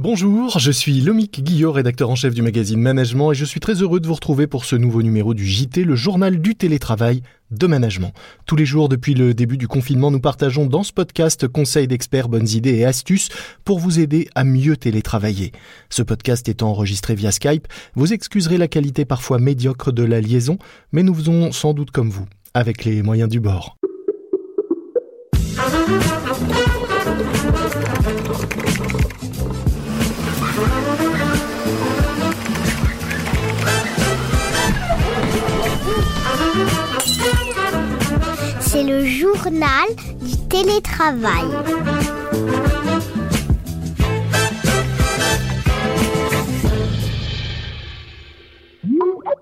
Bonjour, je suis Lomique Guillot, rédacteur en chef du magazine Management et je suis très heureux de vous retrouver pour ce nouveau numéro du JT, le journal du télétravail de management. Tous les jours depuis le début du confinement, nous partageons dans ce podcast conseils d'experts, bonnes idées et astuces pour vous aider à mieux télétravailler. Ce podcast étant enregistré via Skype, vous excuserez la qualité parfois médiocre de la liaison, mais nous faisons sans doute comme vous, avec les moyens du bord. Du télétravail.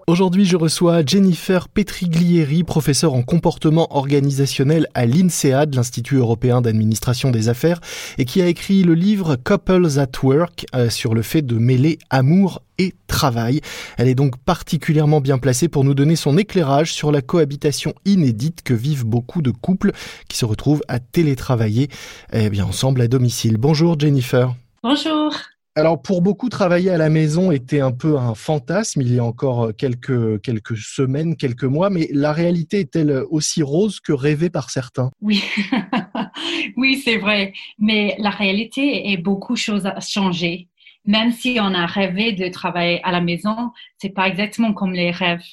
Aujourd'hui, je reçois Jennifer Petriglieri, professeure en comportement organisationnel à l'INSEAD, l'Institut européen d'administration des affaires, et qui a écrit le livre Couples at Work euh, sur le fait de mêler amour et travail. Elle est donc particulièrement bien placée pour nous donner son éclairage sur la cohabitation inédite que vivent beaucoup de couples qui se retrouvent à télétravailler eh bien, ensemble à domicile. Bonjour Jennifer. Bonjour. Alors pour beaucoup, travailler à la maison était un peu un fantasme il y a encore quelques, quelques semaines, quelques mois, mais la réalité est-elle aussi rose que rêvée par certains? Oui, oui c'est vrai, mais la réalité est beaucoup de choses à changer. Même si on a rêvé de travailler à la maison, c'est pas exactement comme les rêves.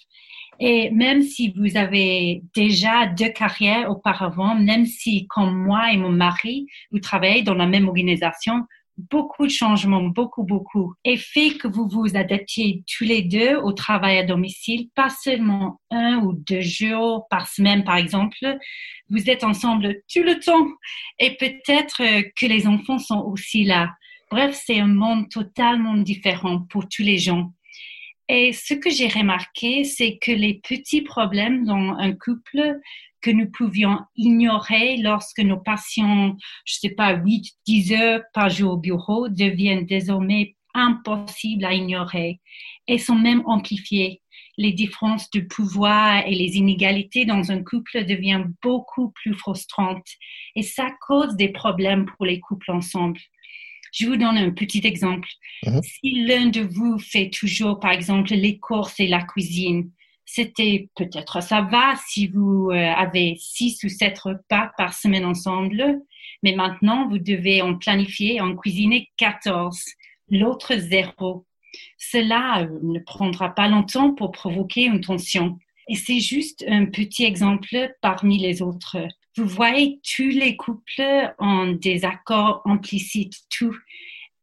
Et même si vous avez déjà deux carrières auparavant, même si comme moi et mon mari, vous travaillez dans la même organisation, beaucoup de changements, beaucoup, beaucoup, et fait que vous vous adaptiez tous les deux au travail à domicile, pas seulement un ou deux jours par semaine, par exemple. Vous êtes ensemble tout le temps et peut-être euh, que les enfants sont aussi là. Bref, c'est un monde totalement différent pour tous les gens. Et ce que j'ai remarqué, c'est que les petits problèmes dans un couple que nous pouvions ignorer lorsque nos patients, je sais pas, 8, 10 heures par jour au bureau deviennent désormais impossibles à ignorer et sont même amplifiés. Les différences de pouvoir et les inégalités dans un couple deviennent beaucoup plus frustrantes et ça cause des problèmes pour les couples ensemble. Je vous donne un petit exemple. Mhm. Si l'un de vous fait toujours, par exemple, les courses et la cuisine, c'était peut-être ça va si vous euh, avez six ou sept repas par semaine ensemble, mais maintenant vous devez en planifier, en cuisiner 14, l'autre zéro. Cela euh, ne prendra pas longtemps pour provoquer une tension. Et c'est juste un petit exemple parmi les autres. Vous voyez, tous les couples ont des accords implicites, tout.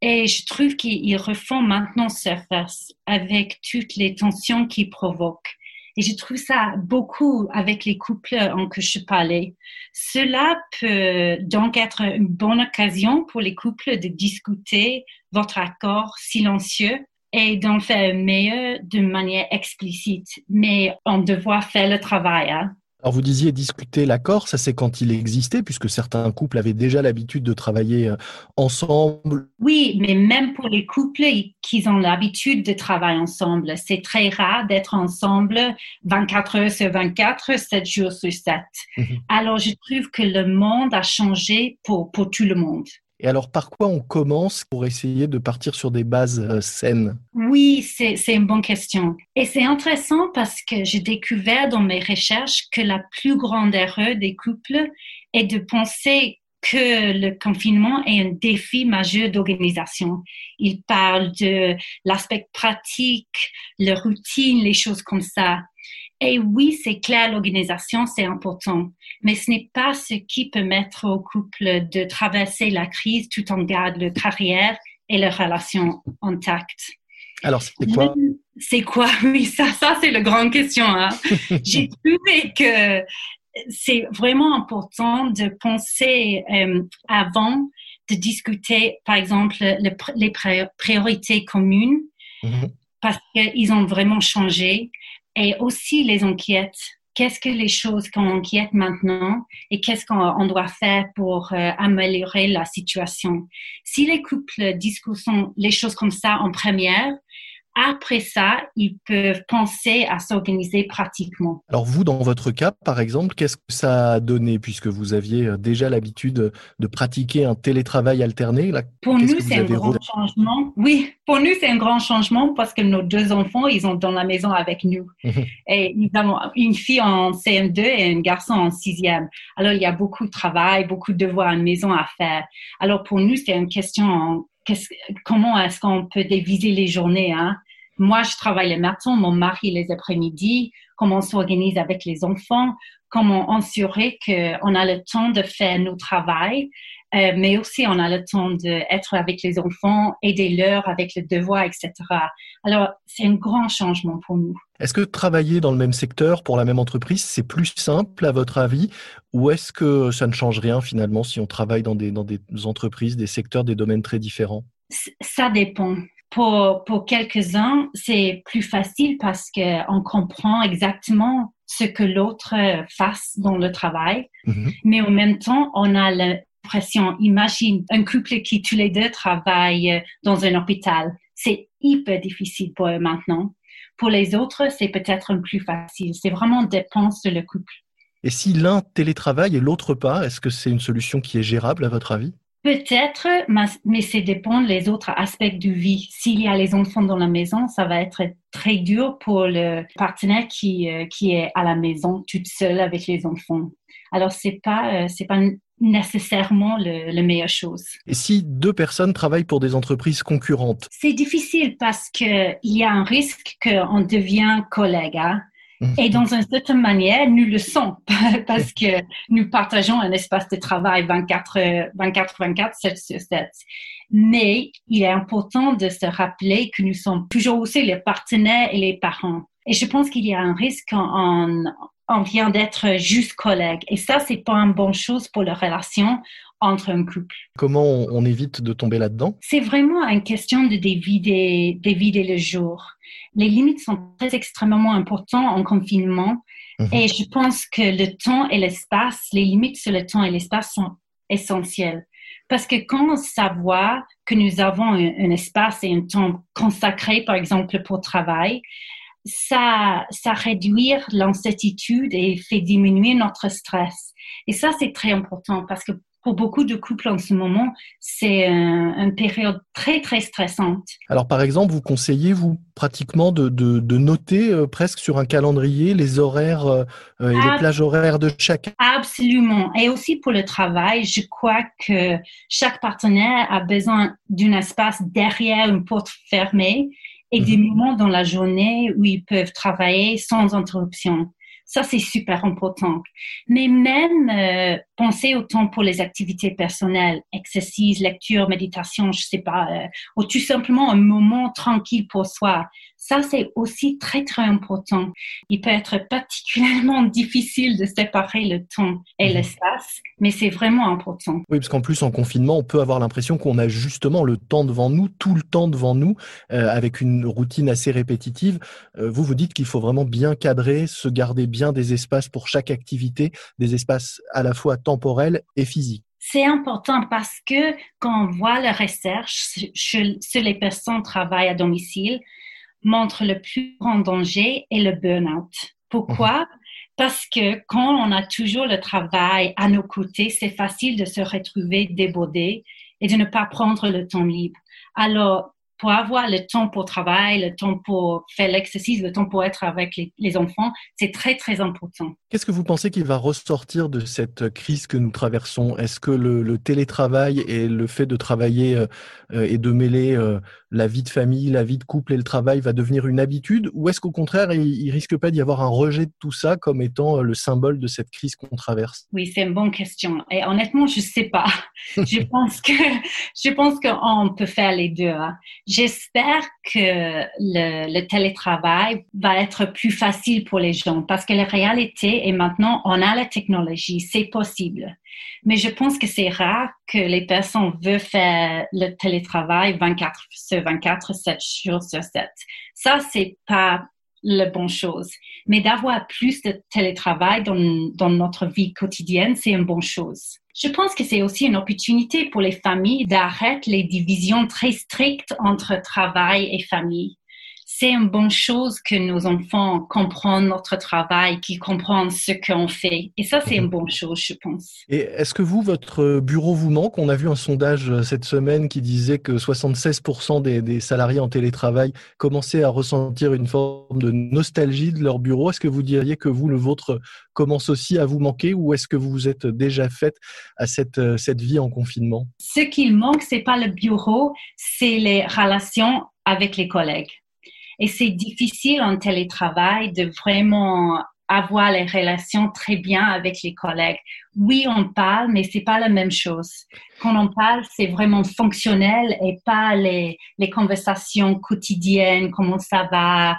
Et je trouve qu'ils refont maintenant surface avec toutes les tensions qu'ils provoquent. Et je trouve ça beaucoup avec les couples en que je parlais. Cela peut donc être une bonne occasion pour les couples de discuter votre accord silencieux et d'en faire meilleur de manière explicite. Mais on doit faire le travail. Hein. Alors vous disiez discuter l'accord, ça c'est quand il existait, puisque certains couples avaient déjà l'habitude de travailler euh, ensemble. Oui, mais même pour les couples qui ont l'habitude de travailler ensemble, c'est très rare d'être ensemble 24 heures sur 24, 7 jours sur 7. Mhm. Alors je trouve que le monde a changé pour, pour tout le monde. Et alors, par quoi on commence pour essayer de partir sur des bases euh, saines? Oui, c'est une bonne question. Et c'est intéressant parce que j'ai découvert dans mes recherches que la plus grande erreur des couples est de penser que le confinement est un défi majeur d'organisation. Il parle de l'aspect pratique, la routine, les choses comme ça. Et oui, c'est clair, l'organisation, c'est important, mais ce n'est pas ce qui peut mettre au couple de traverser la crise tout en gardant la carrière et les relations intactes. Alors, c'est quoi? C'est quoi? Oui, ça, ça c'est la grande question. Hein. J'ai trouvé que c'est vraiment important de penser euh, avant de discuter, par exemple, les priorités communes, mm-hmm. parce qu'ils ont vraiment changé et aussi les enquêtes. Qu'est-ce que les choses qu'on enquête maintenant et qu'est-ce qu'on doit faire pour euh, améliorer la situation? Si les couples discutent les choses comme ça en première, après ça, ils peuvent penser à s'organiser pratiquement. Alors vous, dans votre cas, par exemple, qu'est-ce que ça a donné puisque vous aviez euh, déjà l'habitude de pratiquer un télétravall alterné là, Pour nous, c'est un grand changement. Oui, pour nous, c'est un grand changement parce que nos deux enfants, ils sont dans la maison avec nous. Mhm. et nous avons une fille en CM2 et un garçon en sixième. Alors, il y a beaucoup de travail, beaucoup de devoirs à la maison à faire. Alors, pour nous, c'est une question comment est-ce qu'on peut diviser les journées hein? Moi, je travaille le matin, mon mari les après-midi, comment on s'organise avec les enfants, comment assurer qu'on a le temps de faire nos travail, euh, mais aussi on a le temps d'être avec les enfants, aider leur avec le devoir, etc. Alors, c'est un grand changement pour nous. Est-ce que travailler dans le même secteur pour la même entreprise, c'est plus simple à votre avis ou est-ce que ça ne change rien finalement si on travaille dans des, dans des entreprises, des secteurs, des domaines très différents? Ça dépend. Pour, pour quelques-uns, c'est plus facile parce qu'on comprend exactement ce que l'autre fasse dans le travail. Mm-hmm. Mais en même temps, on a l'impression, imagine un couple qui tous les deux travaillent dans un hôpital. C'est hyper difficile pour eux maintenant. Pour les autres, c'est peut-être plus facile. C'est vraiment dépense de le couple. Et si l'un télétravaille et l'autre pas, est-ce que c'est une solution qui est gérable à votre avis? Peut-être, mais c'est dépend des autres aspects de vie. S'il y a les enfants dans la maison, ça va être très dur pour le partenaire qui, euh, qui est à la maison toute seule avec les enfants. Alors, c'est pas, euh, c'est pas nécessairement le, la meilleure chose. Et si deux personnes travaillent pour des entreprises concurrentes? C'est difficile parce qu'il y a un risque qu'on devient collègue. Hein? Et dans une certaine manière, nous le sommes parce que nous partageons un espace de travail 24, 24, 24, 7 sur 7. Mais il est important de se rappeler que nous sommes toujours aussi les partenaires et les parents. Et je pense qu'il y a un risque en, on vient d'être juste collègue. Et ça, c'est pas une bonne chose pour la relation entre un couple. Comment on, évite de tomber là-dedans? C'est vraiment une question de diviser, diviser le jour. Les limites sont très extrêmement importantes en confinement. Mhm. Et je pense que le temps et l'espace, les limites sur le temps et l'espace sont essentielles. Parce que quand on savoir que nous avons un, un espace et un temps consacré, par exemple, pour travail, ça, ça réduit l'incertitude et fait diminuer notre stress. Et ça, c'est très important parce que pour beaucoup de couples en ce moment, c'est une période très, très stressante. Alors, par exemple, vous conseillez, vous, pratiquement de, de, noter euh, presque sur un calendrier les horaires euh, et les plages horaires de chacun Absolument. Et aussi pour le travail, je crois que chaque partenaire a besoin d'un espace derrière une porte fermée et des mhm. moments dans la journée où ils peuvent travailler sans interruption. Ça, c'est super important. Mais même euh, penser au temps pour les activités personnelles, exercice, lecture, méditation, je sais pas, euh, ou tout simplement un moment tranquille pour soi. Ça, c'est aussi très, très important. Il peut être particulièrement difficile de séparer le temps et mhm. l'espace, mais c'est vraiment important. Oui, parce qu'en plus, en confinement, on peut avoir l'impression qu'on a justement le temps devant nous, tout le temps devant nous, euh, avec une routine assez répétitive. Vous, vous dites qu'il faut vraiment bien cadrer, se garder bien des espaces pour chaque activité, des espaces à la fois temporels et physiques. C'est important parce que quand on voit la recherche sur les personnes qui travaillent à domicile, montre le plus grand danger est le burn-out. Pourquoi? Mhm. Parce que quand on a toujours le travail à nos côtés, c'est facile de se retrouver débordé et de ne pas prendre le temps libre. Alors, pour avoir le temps pour travailler, le temps pour faire l'exercice, le temps pour être avec les, enfants, c'est très, très important. Qu'est-ce que vous pensez qu'il va ressortir de cette crise que nous traversons? Est-ce que le, télétravail et le fait de travailler euh, euh, et de mêler euh, la vie de famille, la vie de couple et le travail va devenir une habitude? Ou est-ce qu'au contraire, il, ne risque pas d'y avoir un rejet de tout ça comme étant le symbole de cette crise qu'on traverse? Oui, c'est une bonne question. Et honnêtement, je sais pas. je pense que je pense qu'on peut faire les deux. Hein. J'espère que le, télétravail va être plus facile pour les gens parce que la réalité est maintenant, on a la technologie, c'est possible. Mais je pense que c'est rare que les personnes veulent faire le télétravail 24 sur 24, 7 jours sur 7. Ça, c'est pas la bonne chose. Mais d'avoir plus de télétravail dans, dans notre vie quotidienne, c'est une bonne chose. Je pense que c'est aussi une opportunité pour les familles d'arrêter les divisions très strictes entre travail et famille. C'est une bonne chose que nos enfants comprennent notre travail, qu'ils comprennent ce qu'on fait. Et ça, c'est une bonne chose, je pense. Et est-ce que vous, votre bureau vous manque? On a vu un sondage euh, cette semaine qui disait que 76% des, des, salariés en télétravail commençaient à ressentir une forme de nostalgie de leur bureau. Est-ce que vous diriez que vous, le vôtre, commence aussi à vous manquer ou est-ce que vous vous êtes déjà faite à cette, euh, cette vie en confinement? Ce qui manque, c'est pas le bureau, c'est les relations avec les collègues. Et c'est difficile en télétravail de vraiment avoir les relations très bien avec les collègues. Oui, on parle, mais c'est pas la même chose. Quand on parle, c'est vraiment fonctionnel et pas les, conversations quotidiennes, comment ça va,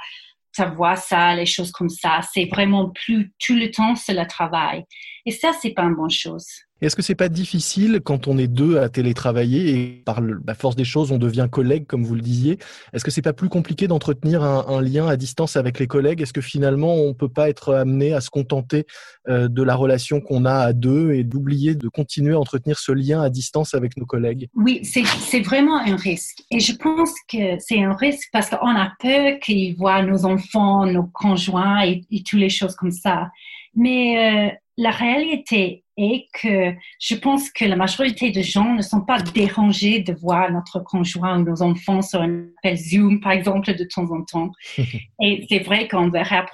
ça voit ça, les choses comme ça. C'est vraiment plus tout le temps, c'est le travail. Et ça, c'est pas une bonne chose. Est-ce que c'est pas difficile quand on est deux à télétravailler et par la force des choses on devient collègue comme vous le disiez Est-ce que c'est pas plus compliqué d'entretenir un, lien à distance avec les collègues? Est-ce que finalement on peut pas être amené à se contenter euh, de la relation qu'on a à deux et d'oublier de continuer à entretenir ce lien à distance avec nos collègues? Oui, c'est vraiment un risque. Et je pense que c'est un risque parce qu'on a peur qu'ils voient nos enfants, nos conjoints et, et toutes les choses comme ça. Mais euh, la réalité est que je pense que la majorité des gens ne sont pas dérangés de voir notre conjoint ou nos enfants sur un appel Zoom, par exemple, de temps en temps. Et c'est vrai qu'on verra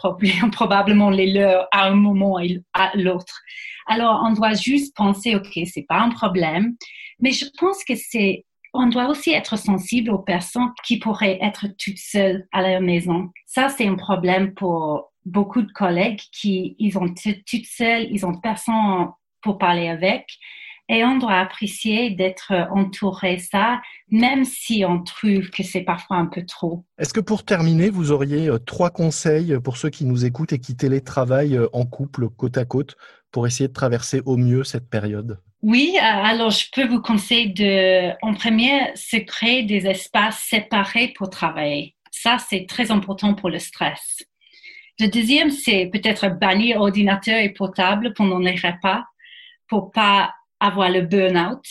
probablement les leurs à un moment et à l'autre. Alors, on doit juste penser, OK, c'est pas un problème, mais je pense que c'est on doit aussi être sensible aux personnes qui pourraient être toutes seules à leur maison. Ça, c'est un problème pour beaucoup de collègues qui, ils ont toutes seules, ils ont personne pour parler avec. Et on doit apprécier d'être entouré ça, même si on trouve que c'est parfois un peu trop. Est-ce que pour terminer, vous auriez euh, trois conseils pour ceux qui nous écoutent et qui télétravaillent euh, en couple, côte à côte, pour essayer de traverser au mieux cette période? Oui, euh, alors je peux vous conseiller de, en premier, se créer des espaces séparés pour travailler. Ça, c'est très important pour le stress. Le deuxième, c'est peut-être bannir ordinateur et portable pendant les repas pour pas avoir le burn-out.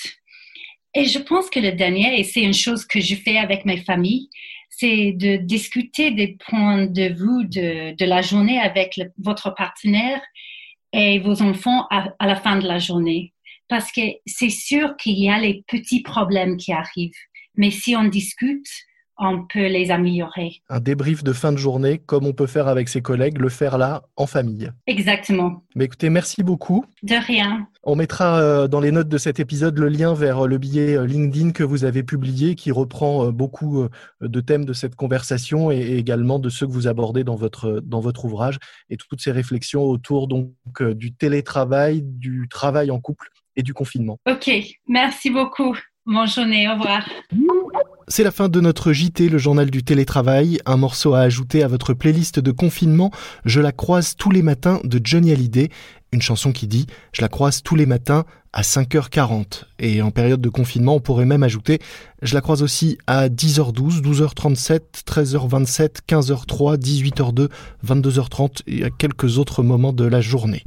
Et je pense que le dernier, et c'est une chose que je fais avec mes familles, c'est de discuter des points de vue de, la journée avec votre partenaire et vos enfants à la fin de la journée. Parce que c'est sûr qu'il y a les petits problèmes qui arrivent. Mais si on discute, on peut les améliorer. Un débrief de fin de journée, comme on peut faire avec ses collègues, le faire là, en famille. Exactement. Mais écoutez, merci beaucoup. De rien. On mettra euh, dans les notes de cet épisode le lien vers euh, le billet euh, LinkedIn que vous avez publié, qui reprend beaucoup de thèmes de cette conversation et également de ceux que vous abordez dans votre, dans votre ouvrage et toutes ces réflexions autour donc du télétravail, du travail en couple et du confinement. Ok, merci beaucoup. Bonne journée, au revoir. C'est la fin de notre JT, le journal du télétravail. Un morceau à ajouter à votre playlist de confinement. Je la croise tous les matins de Johnny Hallyday. Une chanson qui dit Je la croise tous les matins à 5h40. Et en période de confinement, on pourrait même ajouter Je la croise aussi à 10h12, 12h37, 13h27, 15h03, 18h02, 22h30 et à quelques autres moments de la journée.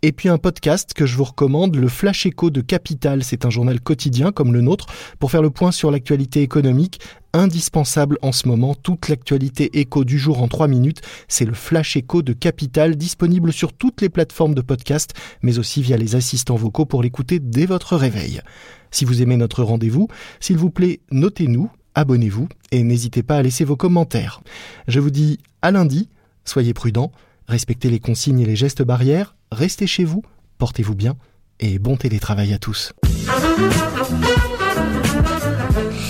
Et puis un podcast que je vous recommande, le Flash Echo de Capital. C'est un journal quotidien comme le nôtre pour faire le point sur l'actualité économique indispensable en ce moment. Toute l'actualité écho du jour en 3 minutes, c'est le Flash Echo de Capital, disponible sur toutes les plateformes de podcast, mais aussi via les assistants vocaux pour l'écouter dès votre réveil. Si vous aimez notre rendez-vous, s'il vous plaît, notez-nous, abonnez-vous et n'hésitez pas à laisser vos commentaires. Je vous dis à lundi, soyez prudents, respectez les consignes et les gestes barrières, restez chez vous, portez-vous bien et bon télétravail à tous.